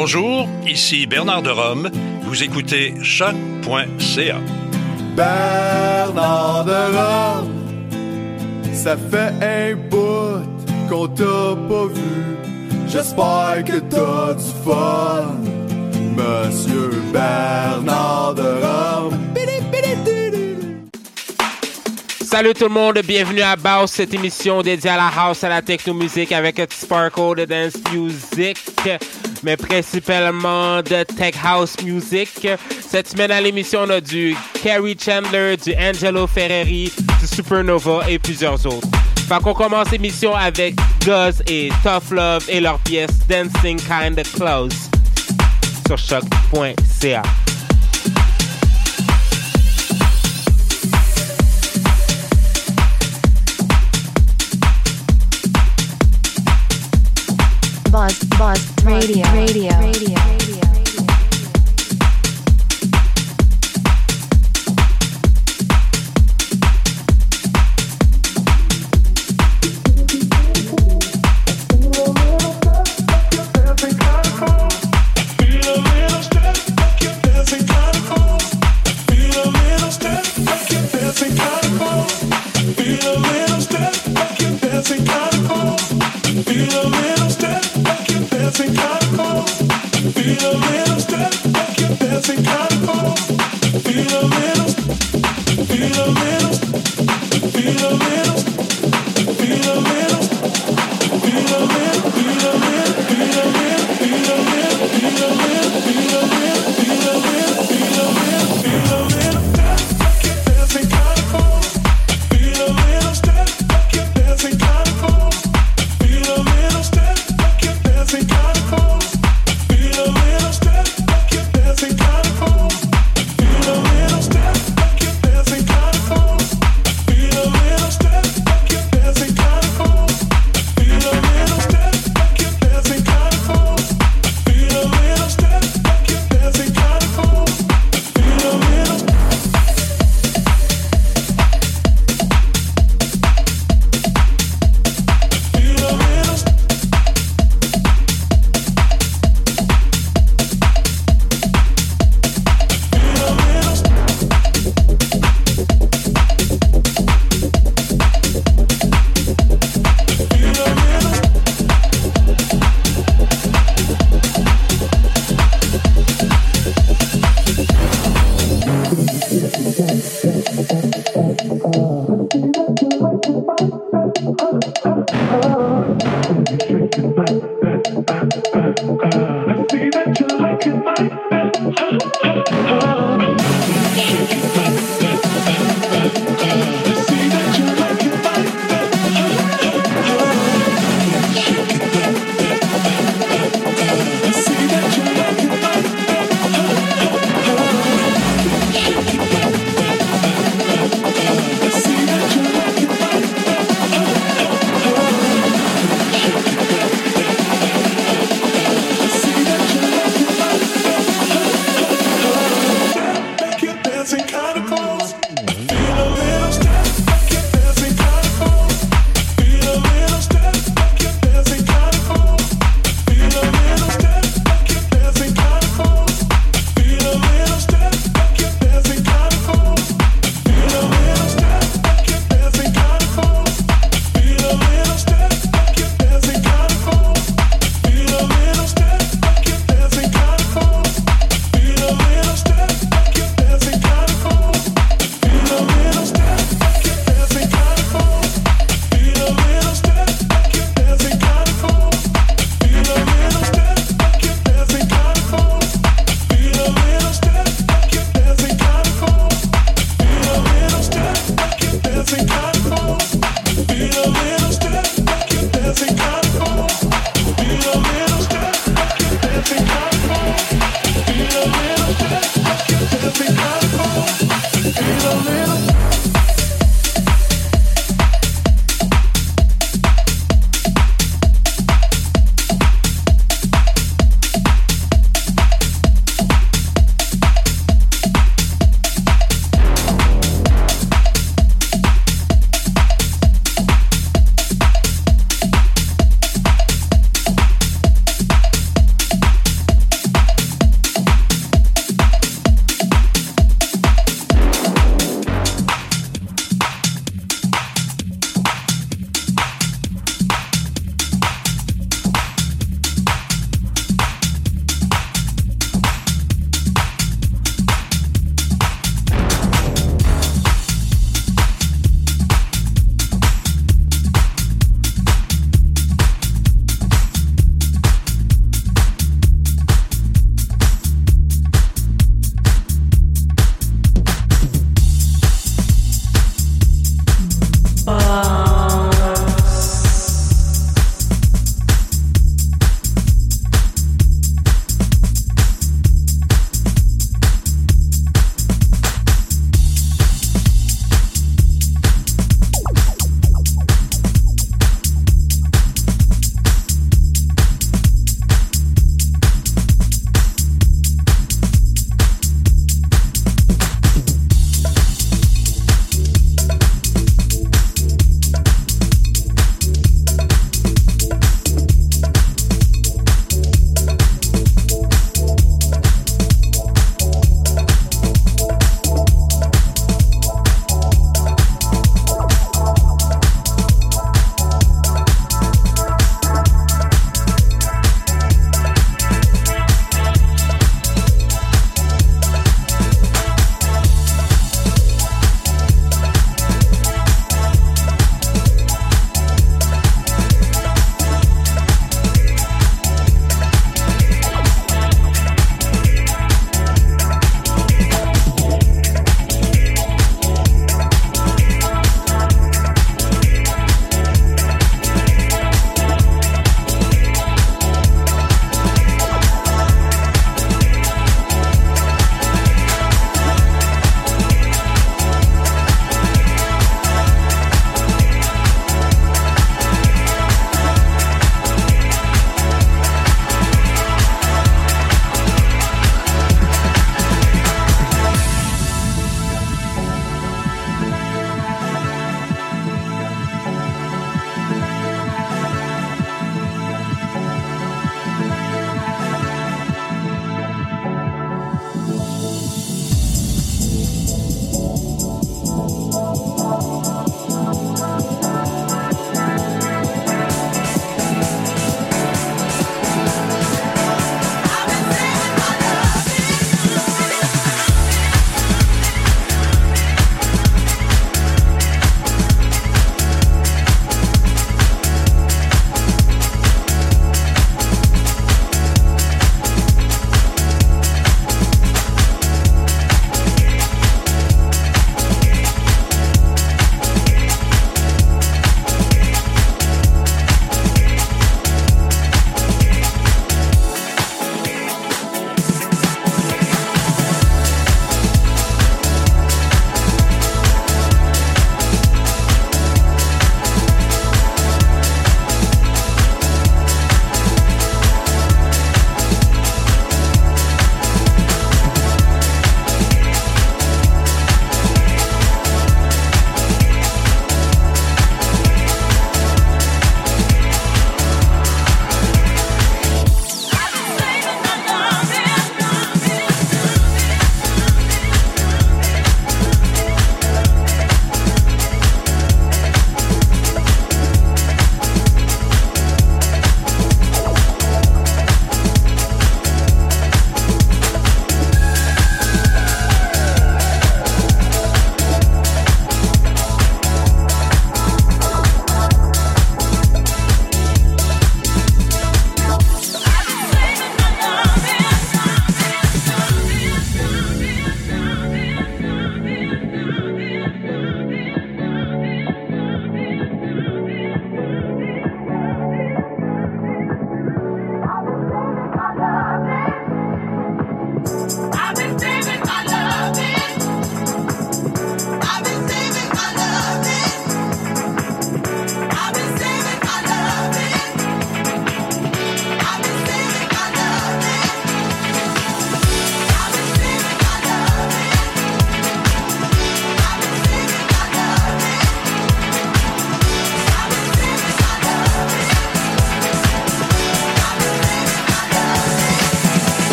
Bonjour, ici Bernard de Rome. Vous écoutez choc.ca. Bernard de Rome, ça fait un bout qu'on t'a pas vu. J'espère que t'as du fun, Monsieur Bernard de Rome. Salut tout le monde, bienvenue à Baus, cette émission dédiée à la house, à la techno-musique avec sparkle de dance music, mais principalement de tech house music. Cette semaine à l'émission, on a du Carrie Chandler, du Angelo Ferreri, du Supernova et plusieurs autres. Fait qu'on commence l'émission avec Guz et Tough Love et leur pièce Dancing Kinda Close sur choc.ca.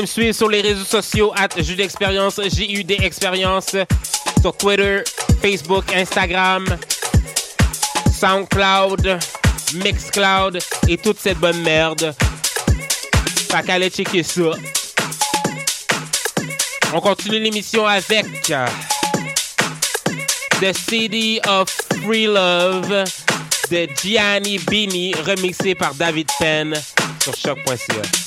me suivre sur les réseaux sociaux at Jus d'expérience, J-U-D expérience, sur Twitter, Facebook, Instagram, SoundCloud, Mixcloud et toute cette bonne merde. Fait qu'allez checker ça. On continue l'émission avec The City of Free Love de Gianni Bini, remixé par David Penn sur choc.ca.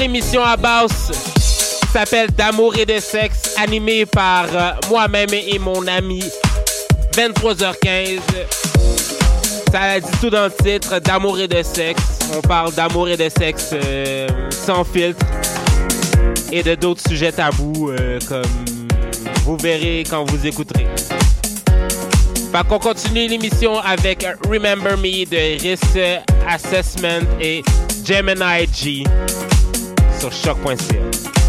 Votre émission à Basse s'appelle D'amour et de sexe, animée par euh, moi-même et mon ami. 23h15. Ça dit tout dans le titre, d'amour et de sexe. On parle d'amour et de sexe euh, sans filtre et de d'autres sujets tabous euh, comme vous verrez quand vous écouterez. Fait qu'on continue l'émission avec Remember Me de Risk Assessment et Gemini G. So shock point zero.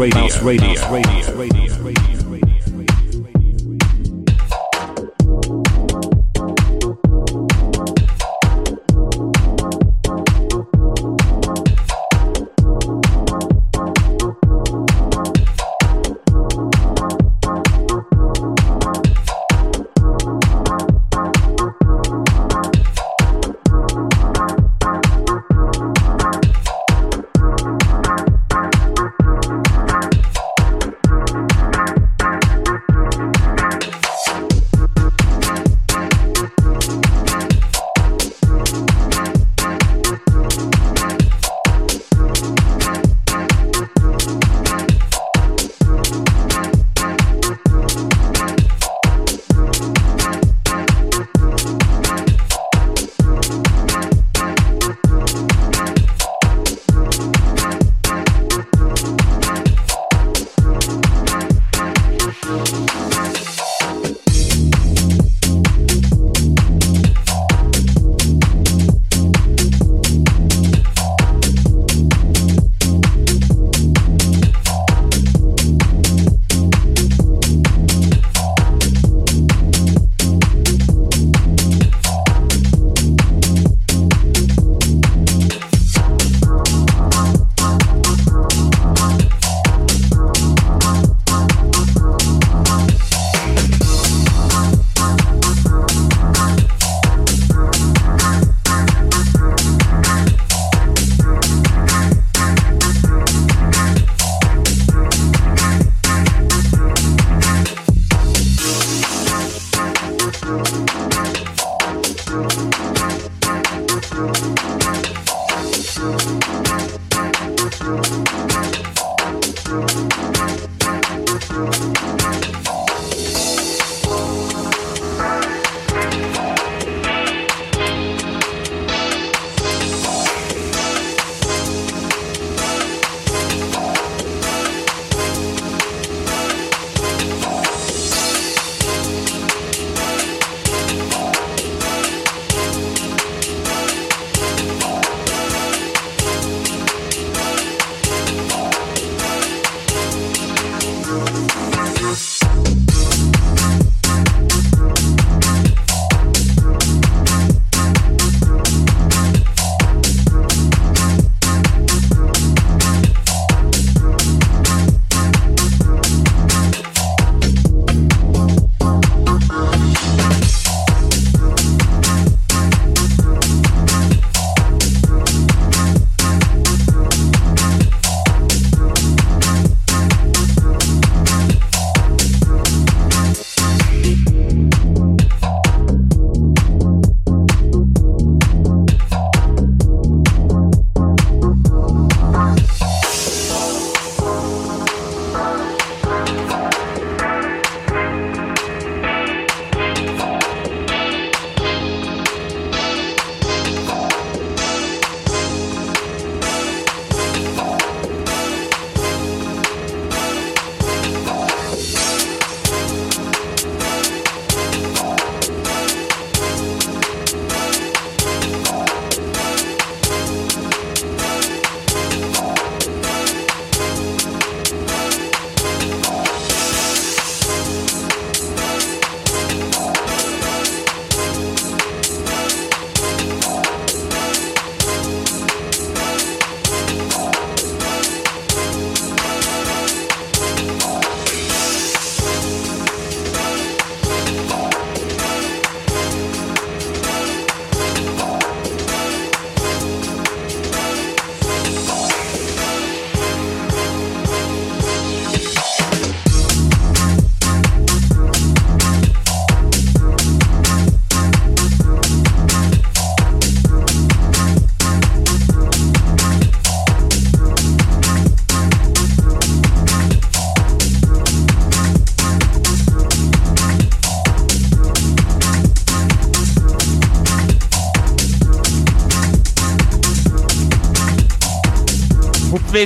Radio. Mouse Radio. Mouse Radio. Radio.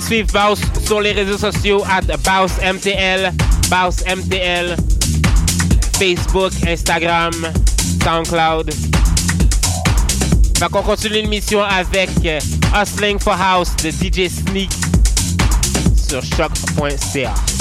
Pouvez suivre sur les réseaux sociaux at BausMTL, BausMTL, Facebook, Instagram, SoundCloud. Fait qu'on continue l'émission avec Hustling for House de DJ Sneak sur choc.ca.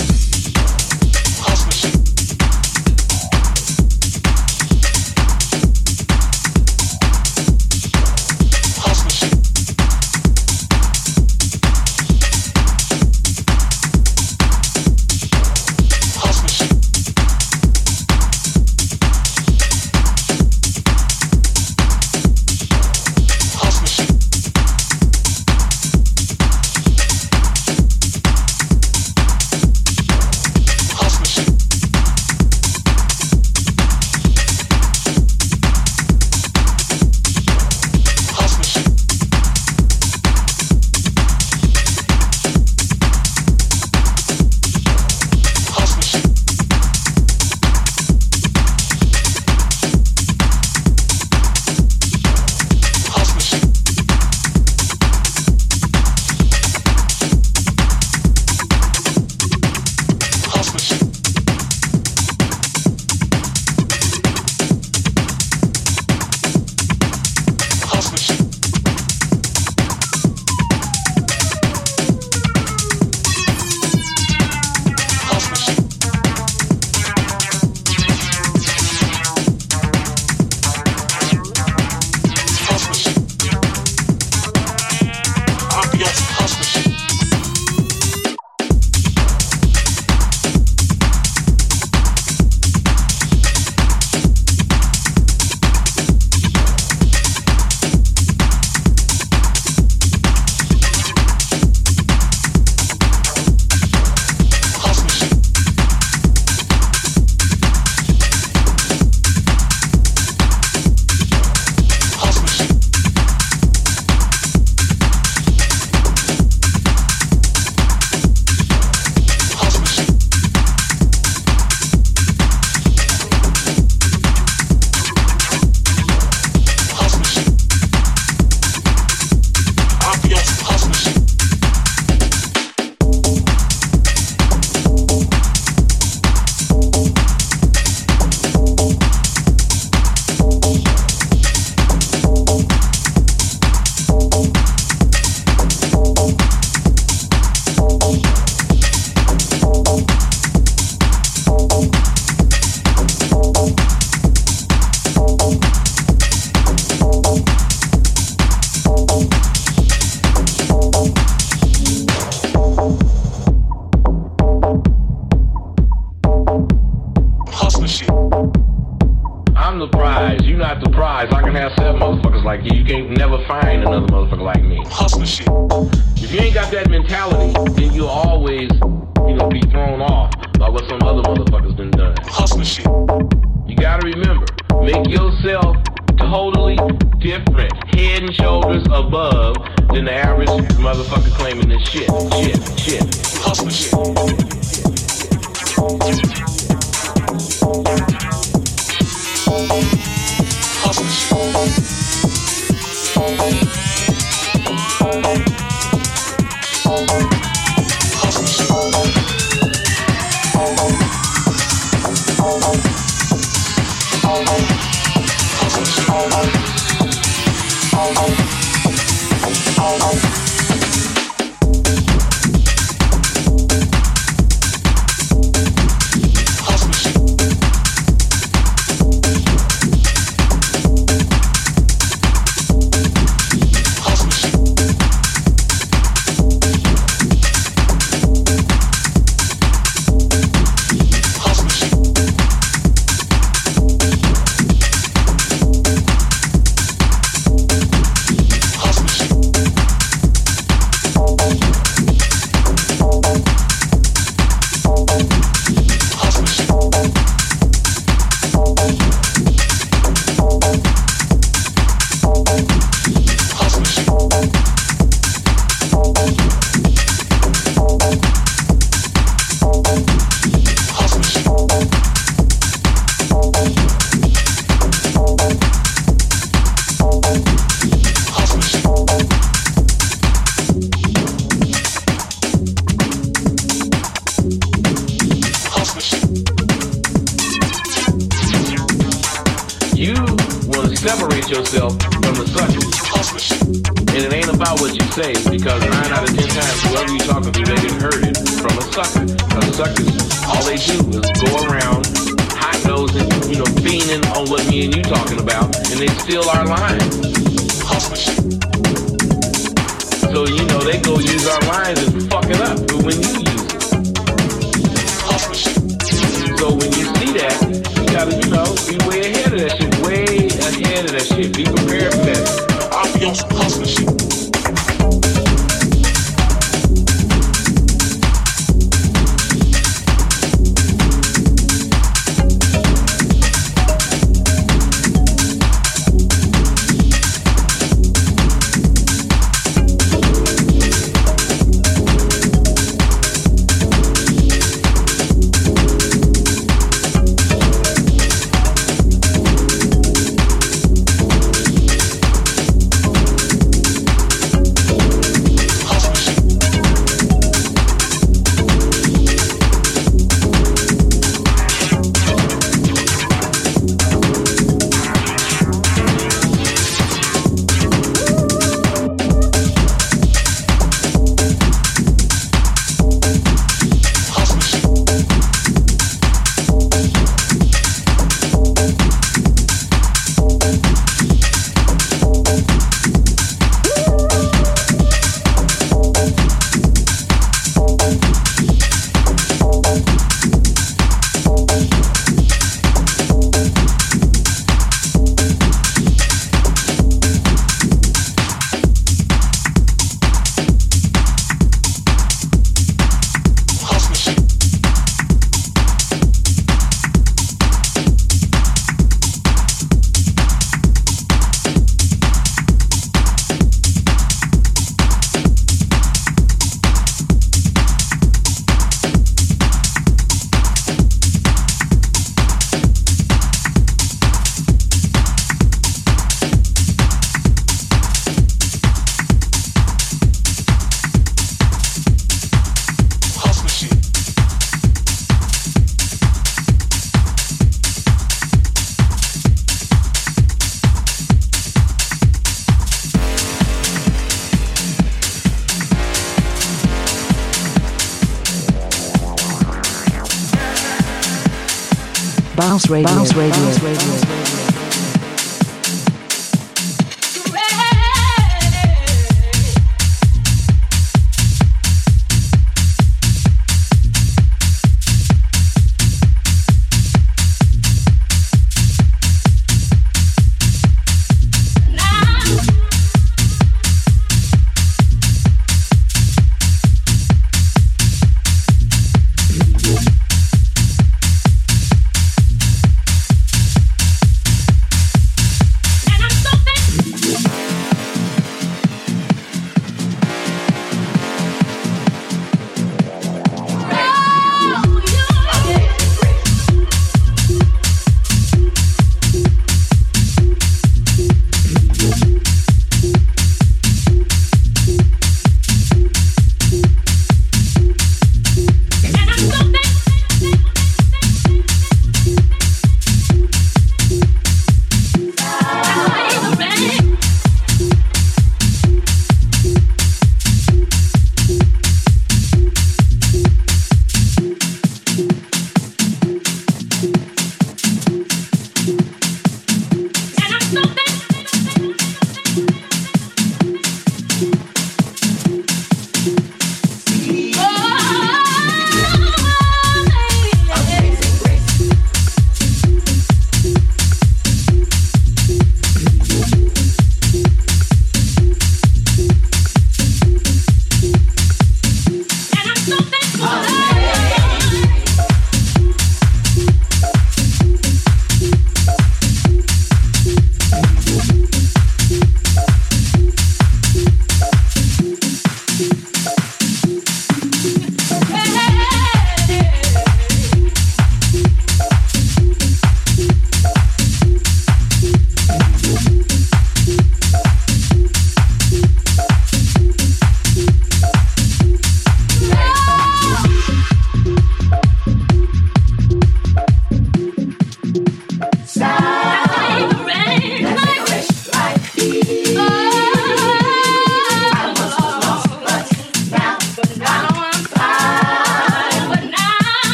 Radio. Bounce Radio. Bounce Radio.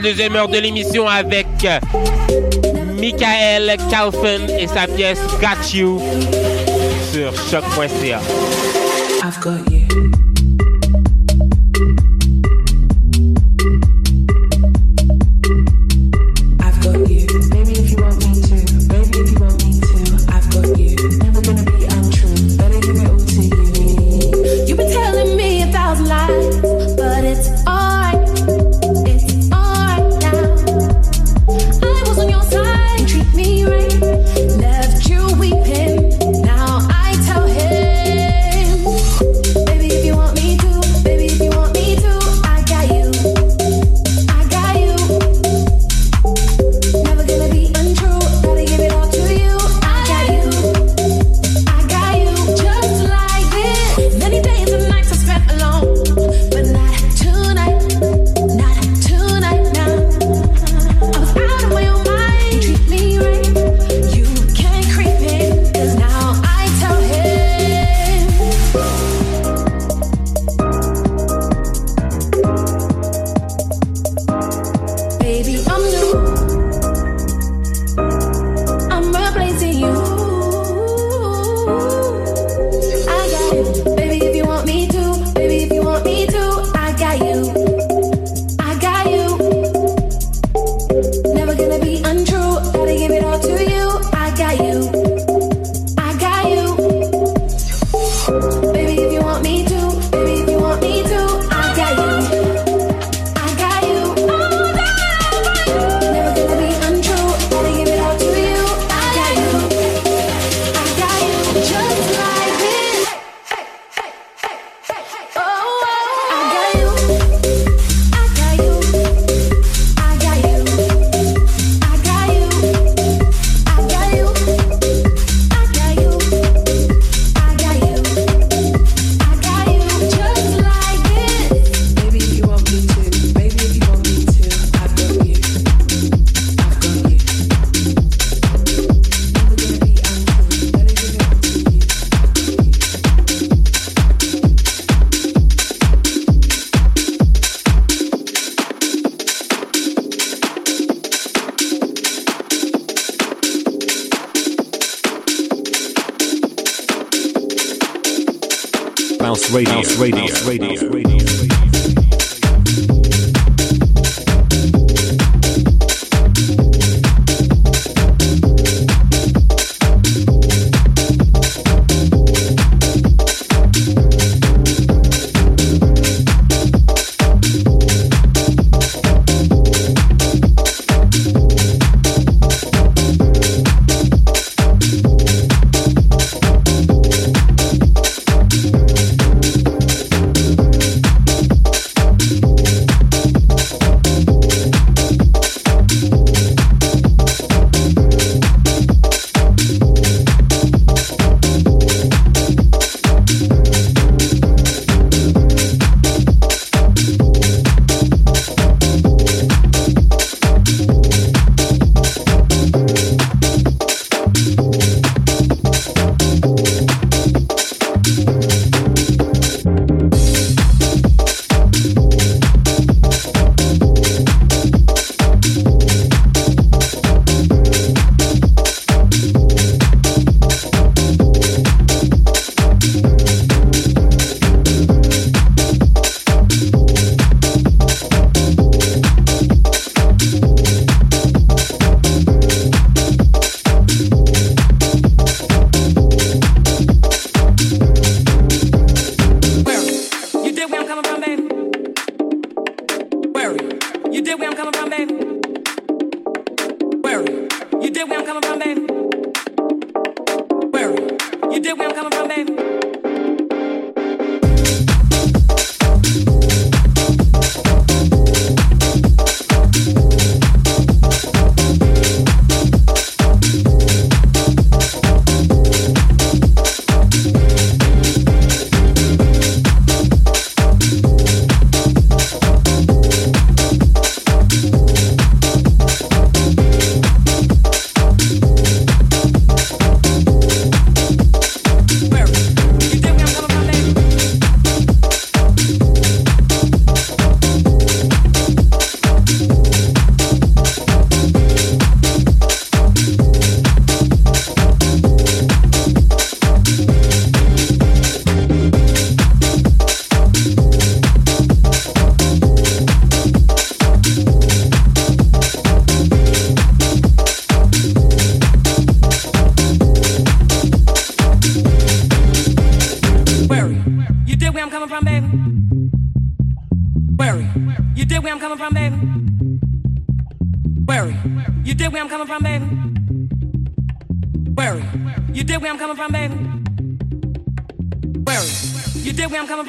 deuxième heure de l'émission avec euh, Michael Calfin et sa pièce Got You sur choc.ca.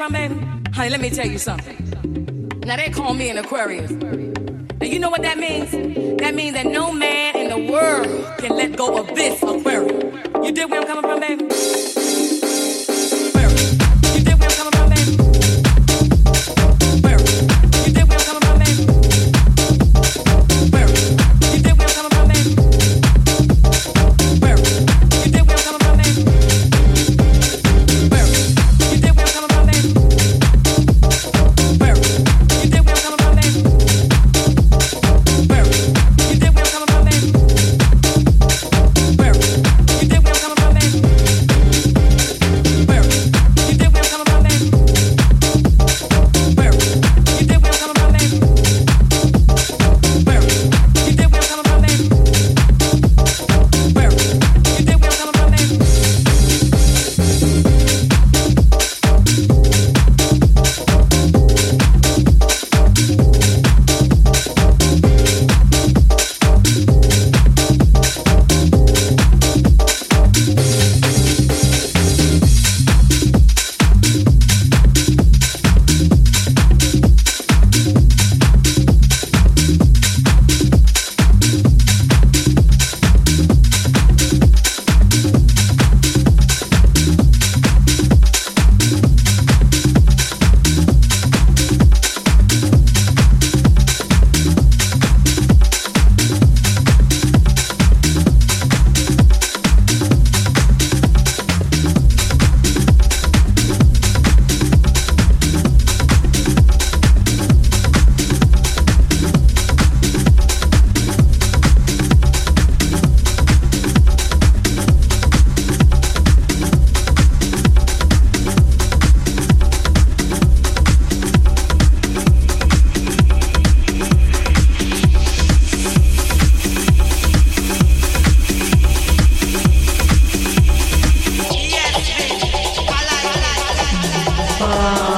from, baby? Honey, let me tell you something. Now they call me an Aquarius. Now you know what that means? That means that no man in the world can let go of this Aquarius. You did where I'm coming Wow.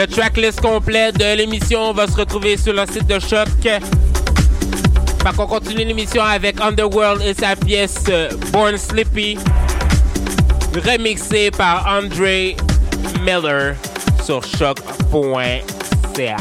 Le tracklist complet de l'émission va se retrouver sur le site de Choc. Par contre, on continue l'émission avec Underworld et sa pièce euh, Born Slippy, remixée par Andre Miller sur choc.ca.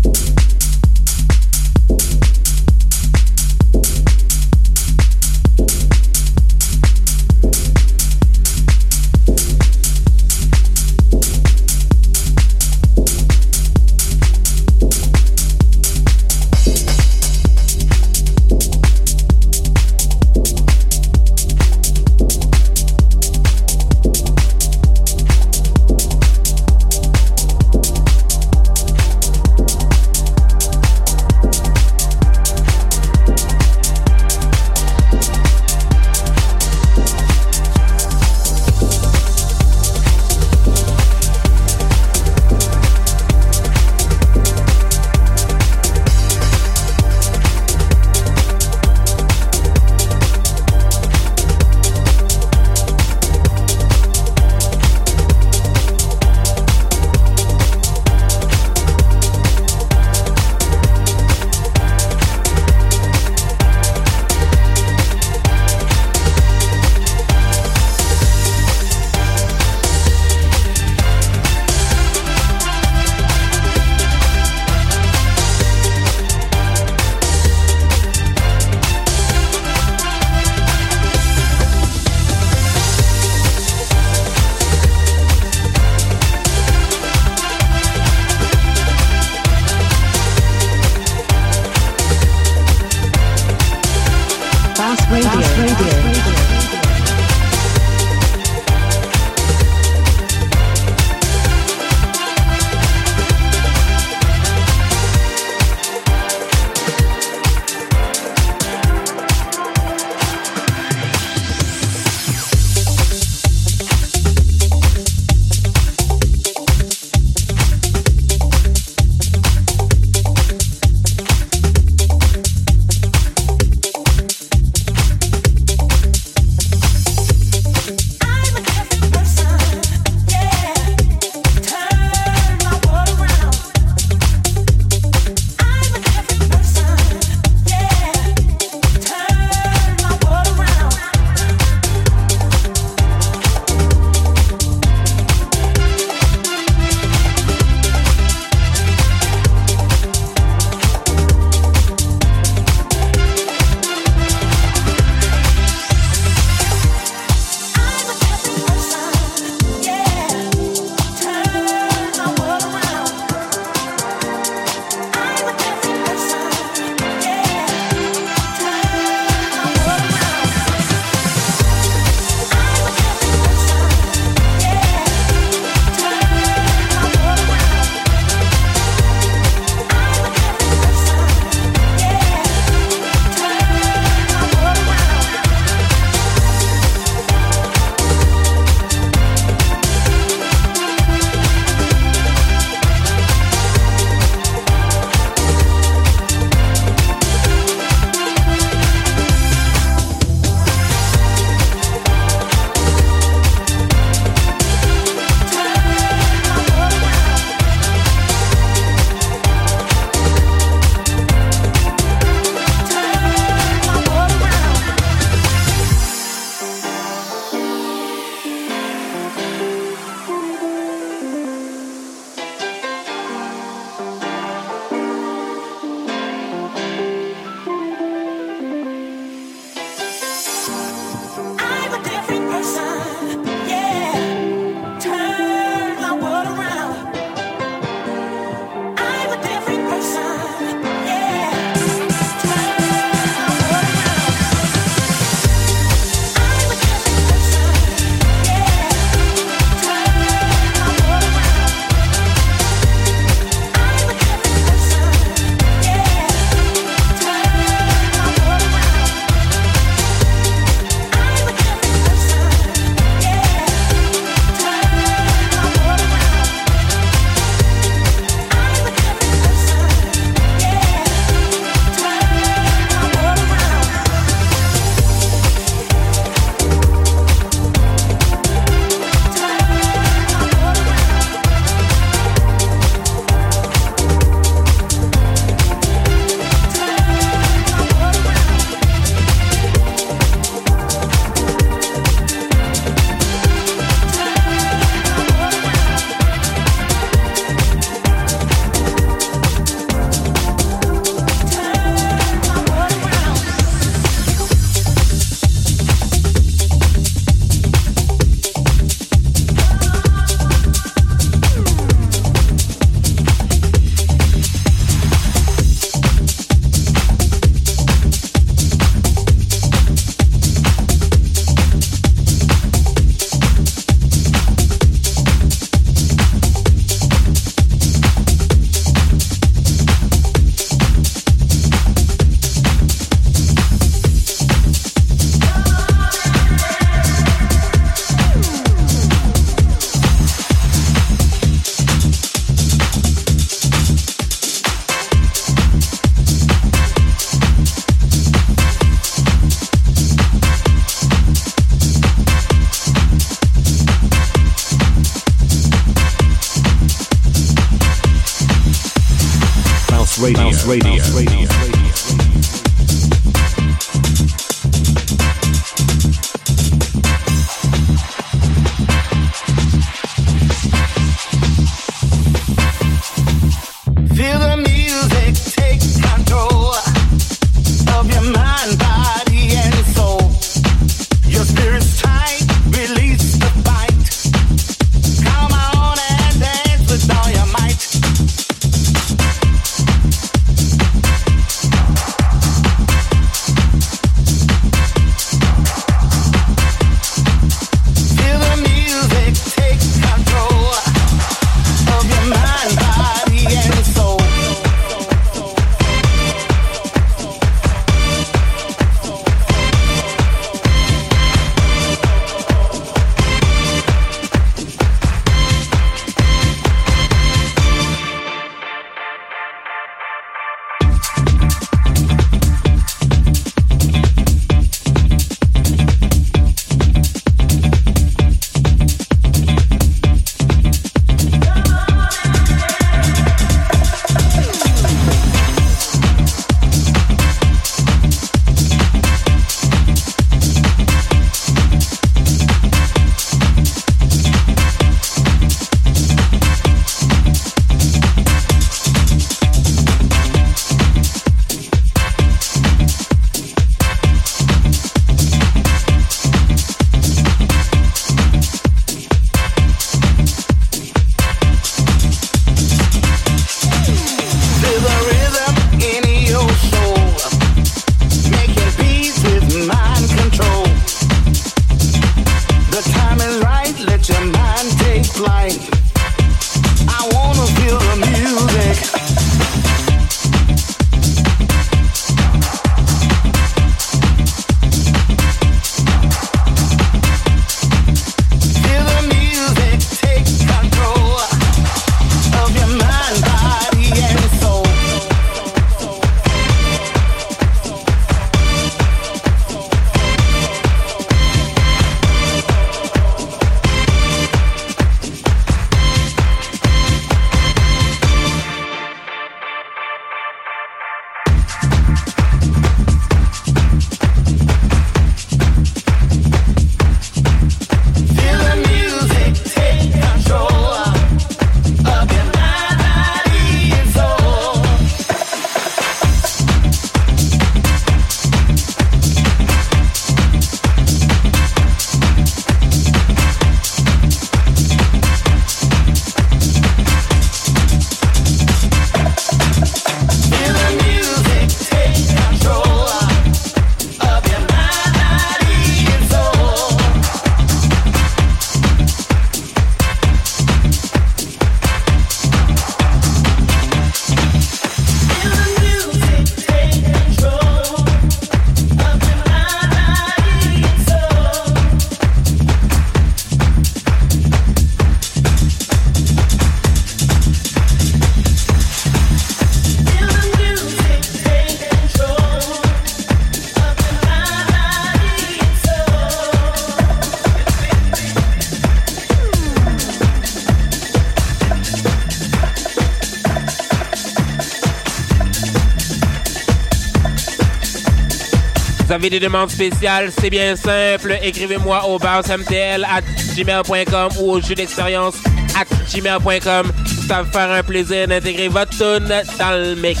des demandes spéciales, c'est bien simple. Écrivez-moi au gmail.com ou au jeu d'expérience at gmail.com. Ça va faire un plaisir d'intégrer votre tune dans le mix.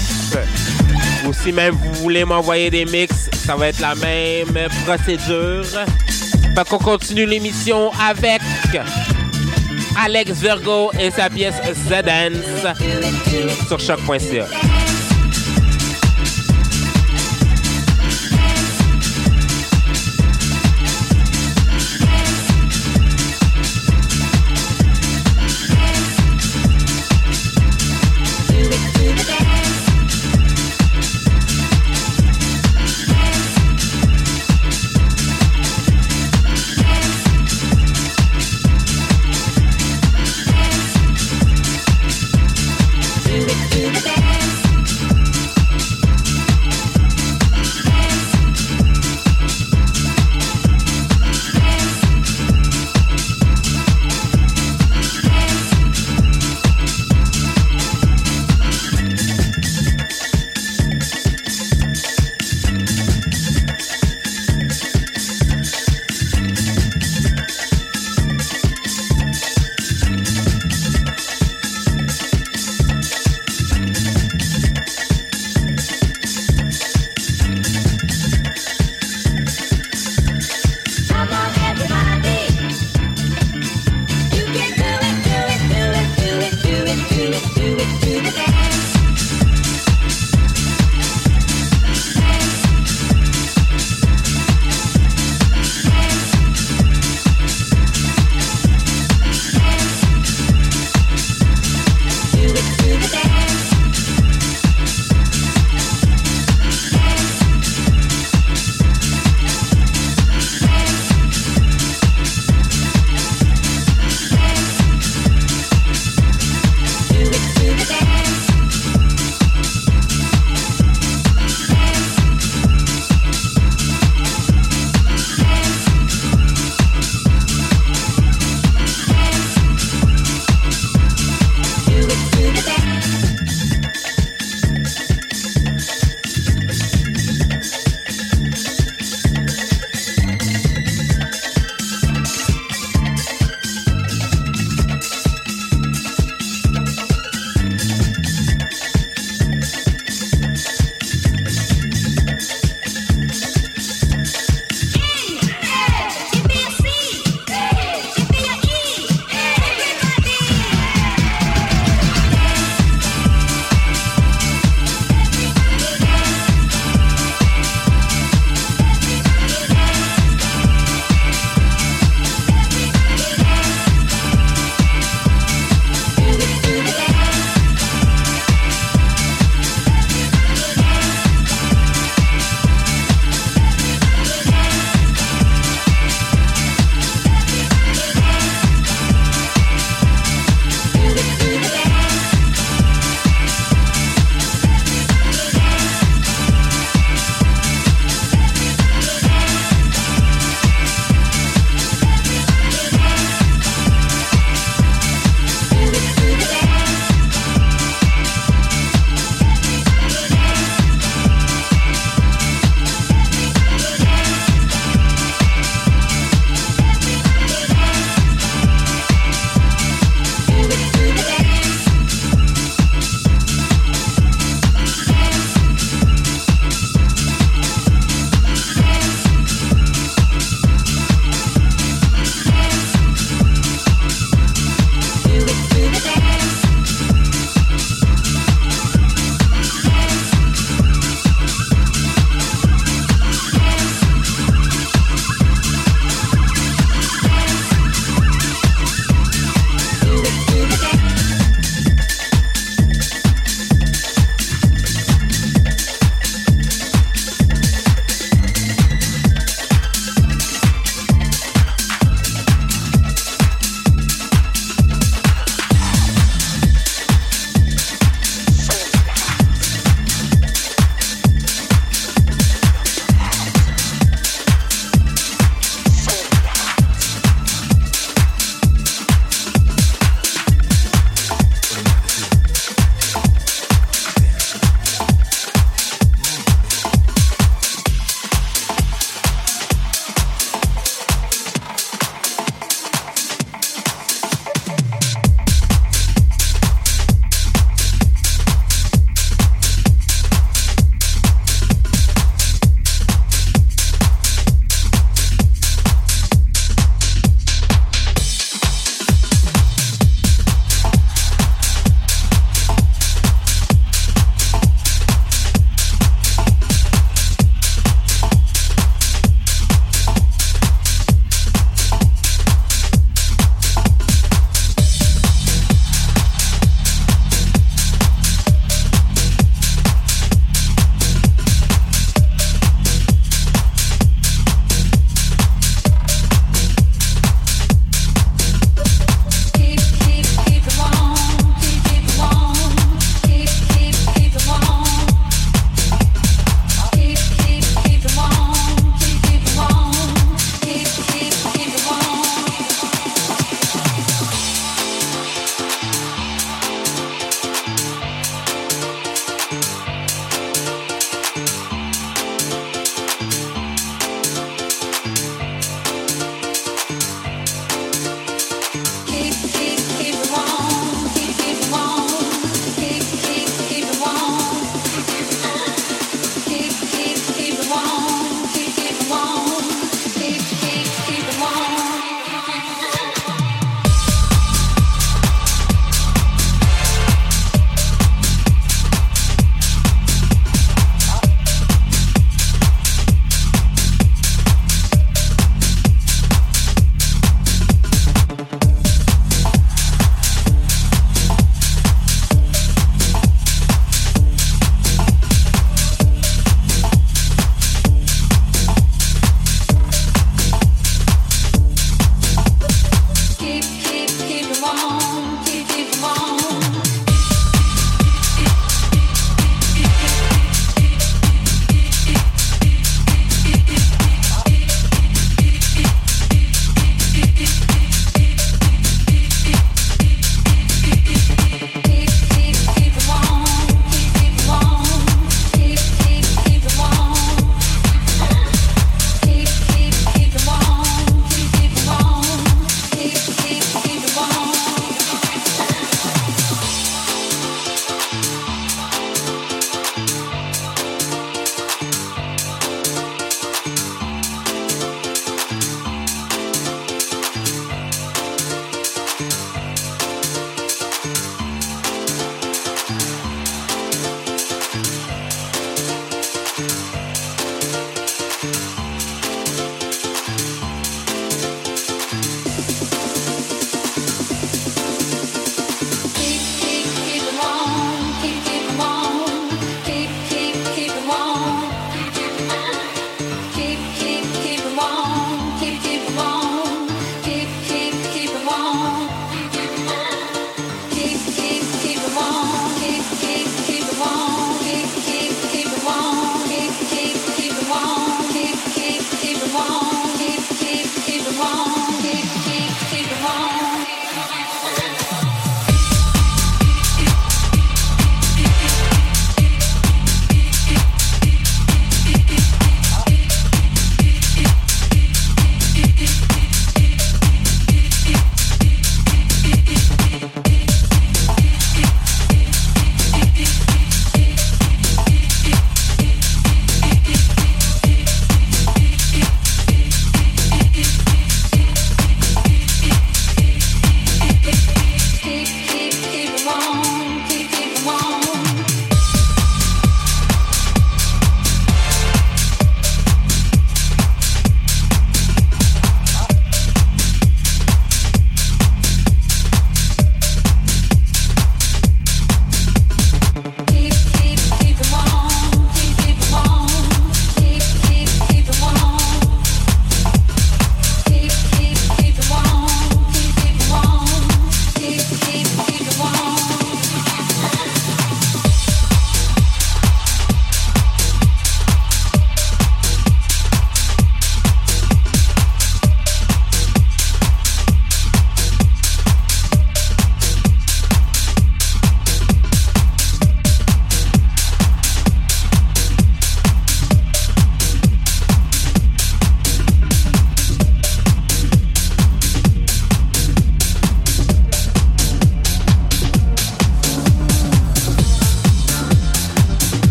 Ou si même vous voulez m'envoyer des mix, ça va être la même procédure. Fait qu'on continue l'émission avec Alex Virgo et sa pièce The Dance sur choc.ca.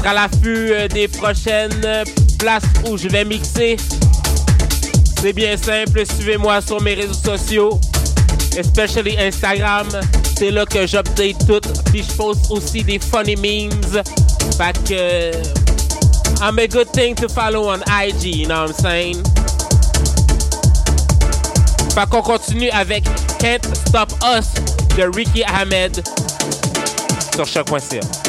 être à l'affût euh, des prochaines places où je vais mixer. C'est bien simple, suivez-moi sur mes réseaux sociaux, especially Instagram. C'est là que j'update tout. Puis je poste aussi des funny memes. Fait que I'm a good thing to follow on IG, you know what I'm saying? Fait qu'on continue avec Can't Stop Us de Ricky Ahmed sur choc.ca.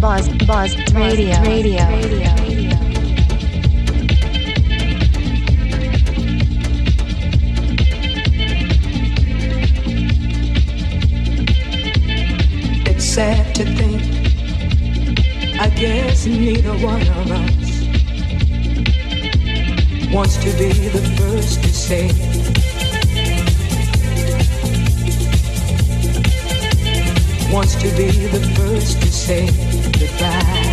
Buzz, Buzz, Radio, Radio, Radio. It's sad to think. I guess neither one of us wants to be the first to say. Wants to be the first to say goodbye.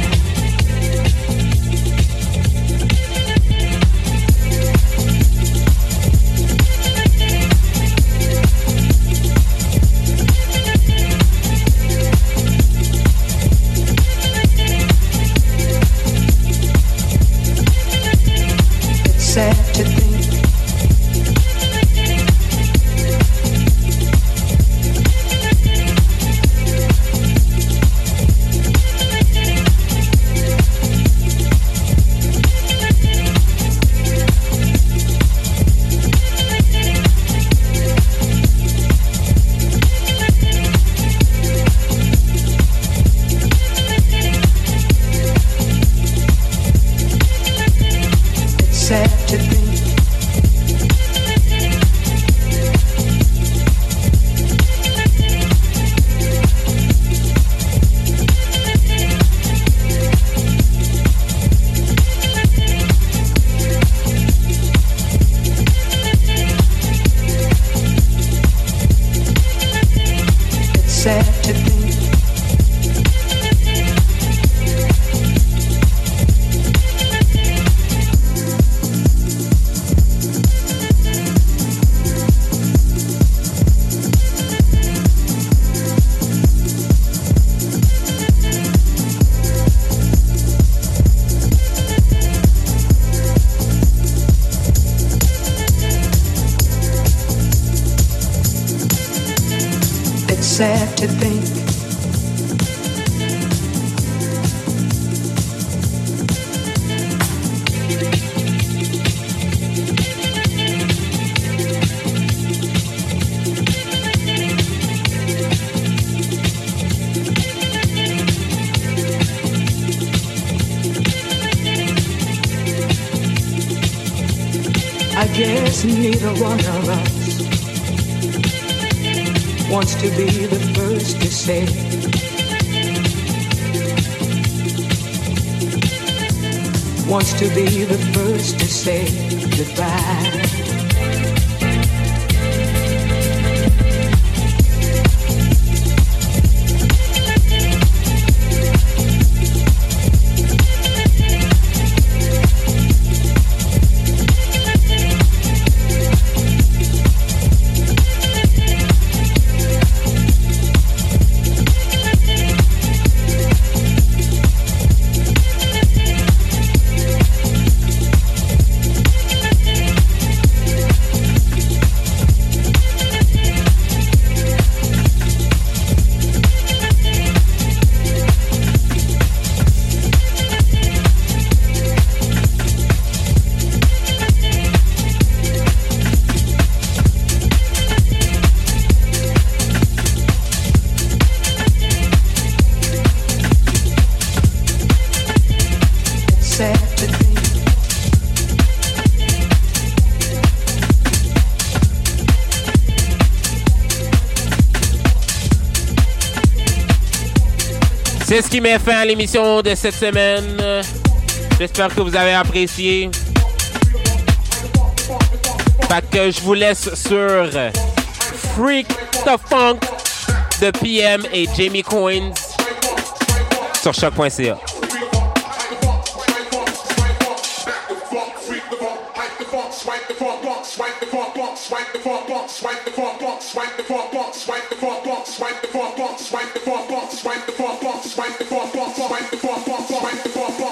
C'est ce qui met fin à l'émission de cette semaine. J'espère que vous avez apprécié. Fait que je vous laisse sur Freak the Funk de PM et Jamie Coins sur choc.ca. swipe the pop, pop, swipe the pop, pop, swipe the pop, pop, swipe the pop, pop.